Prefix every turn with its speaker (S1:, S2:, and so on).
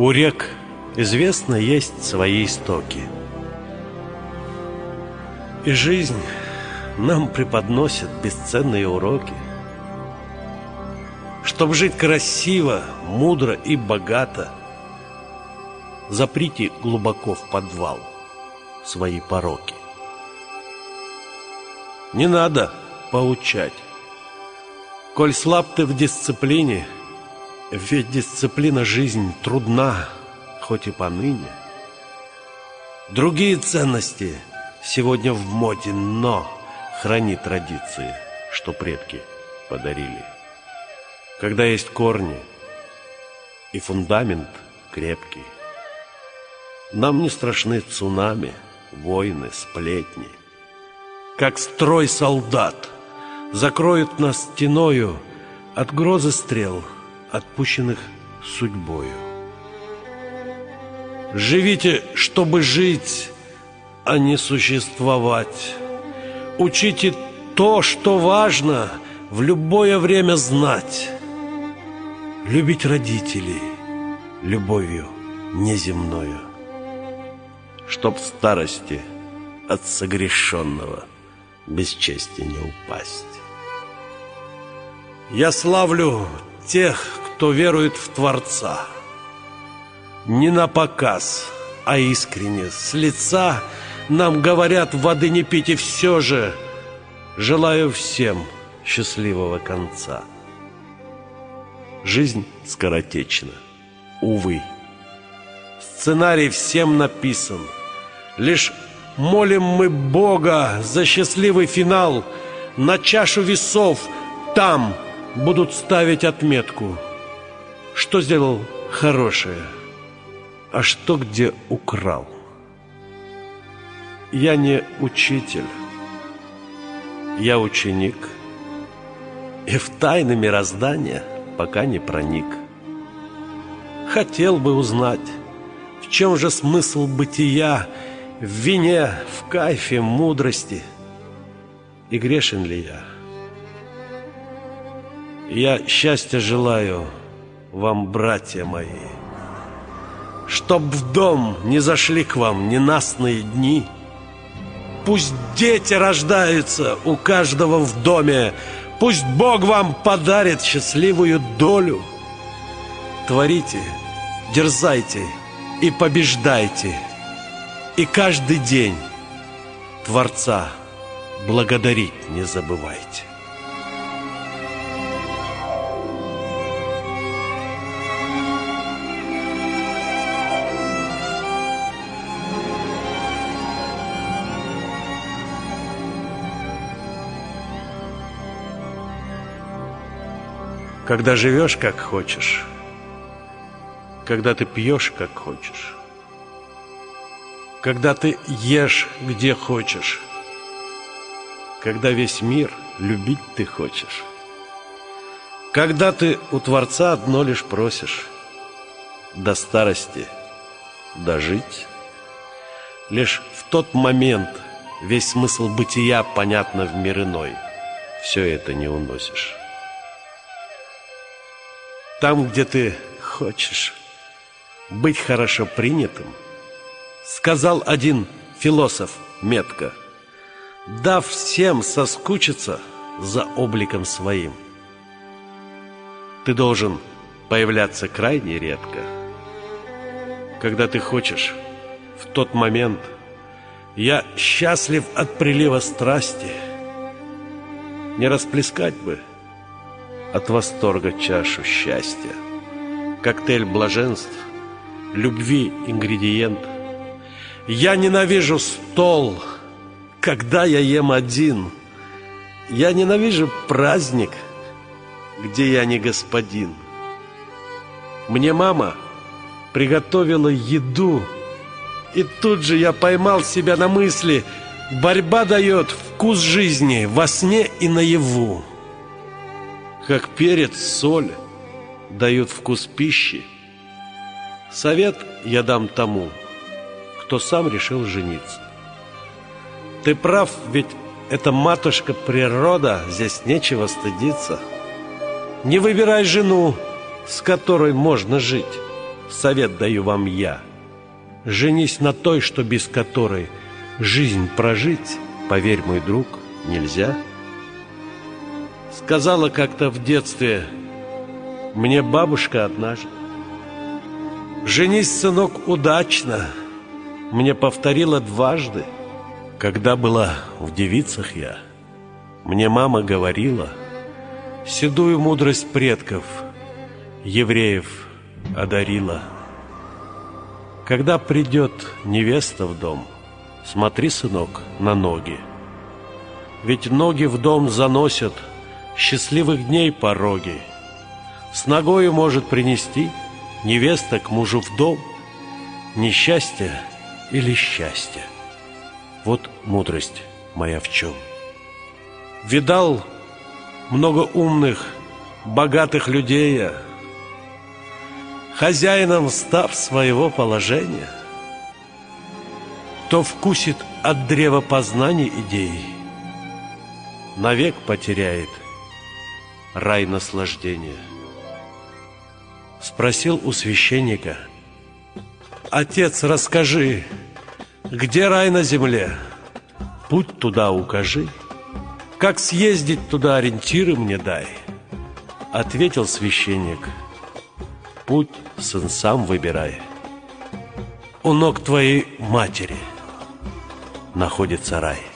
S1: У рек, известно, есть свои истоки. И жизнь нам преподносит бесценные уроки. Чтоб жить красиво, мудро и богато, Заприте глубоко в подвал свои пороки. Не надо поучать. Коль слаб ты в дисциплине, ведь дисциплина жизнь трудна, хоть и поныне. Другие ценности сегодня в моде, но храни традиции, что предки подарили. Когда есть корни и фундамент крепкий, нам не страшны цунами, войны, сплетни. Как строй солдат закроют нас стеною От грозы стрел, отпущенных судьбою. Живите, чтобы жить, а не существовать. Учите то, что важно, в любое время знать. Любить родителей любовью неземною чтоб в старости от согрешенного без чести не упасть. Я славлю тех, кто верует в Творца. Не на показ, а искренне, с лица нам говорят воды не пить, и все же желаю всем счастливого конца. Жизнь скоротечна, увы. Сценарий всем написан — Лишь молим мы Бога за счастливый финал. На чашу весов там будут ставить отметку. Что сделал хорошее, а что где украл. Я не учитель, я ученик, и в тайны мироздания пока не проник. Хотел бы узнать, в чем же смысл бытия, в вине, в кайфе, мудрости. И грешен ли я? Я счастья желаю вам, братья мои, Чтоб в дом не зашли к вам ненастные дни. Пусть дети рождаются у каждого в доме, Пусть Бог вам подарит счастливую долю. Творите, дерзайте и побеждайте – и каждый день Творца благодарить не забывайте. Когда живешь как хочешь, когда ты пьешь как хочешь, когда ты ешь где хочешь, когда весь мир любить ты хочешь, когда ты у Творца одно лишь просишь. До старости дожить, лишь в тот момент весь смысл бытия понятно в мир иной, все это не уносишь. Там, где ты хочешь быть хорошо принятым – Сказал один философ метко, Дав всем соскучиться за обликом своим. Ты должен появляться крайне редко. Когда ты хочешь, в тот момент Я счастлив от прилива страсти. Не расплескать бы от восторга чашу счастья. Коктейль блаженств, любви ингредиент — я ненавижу стол, когда я ем один. Я ненавижу праздник, где я не господин. Мне мама приготовила еду, и тут же я поймал себя на мысли, борьба дает вкус жизни во сне и наяву. Как перец, соль дают вкус пищи. Совет я дам тому – кто сам решил жениться. Ты прав, ведь это матушка природа, здесь нечего стыдиться. Не выбирай жену, с которой можно жить. совет даю вам я. Женись на той, что без которой жизнь прожить, поверь, мой друг, нельзя. Сказала как-то в детстве мне бабушка однажды. Женись, сынок, удачно, мне повторила дважды. Когда была в девицах я, мне мама говорила седую мудрость предков — евреев одарила. Когда придет невеста в дом, смотри, сынок, на ноги. Ведь ноги в дом заносят счастливых дней пороги. С ногою может принести невеста к мужу в дом несчастье или счастье. Вот мудрость моя в чем. Видал много умных, богатых людей я, хозяином став своего положения, то вкусит от древа познаний идей, навек потеряет рай наслаждения. Спросил у священника, «Отец, расскажи, где рай на земле? Путь туда укажи, как съездить туда ориентиры мне дай». Ответил священник – Путь, сын, сам выбирай. У ног твоей матери находится рай.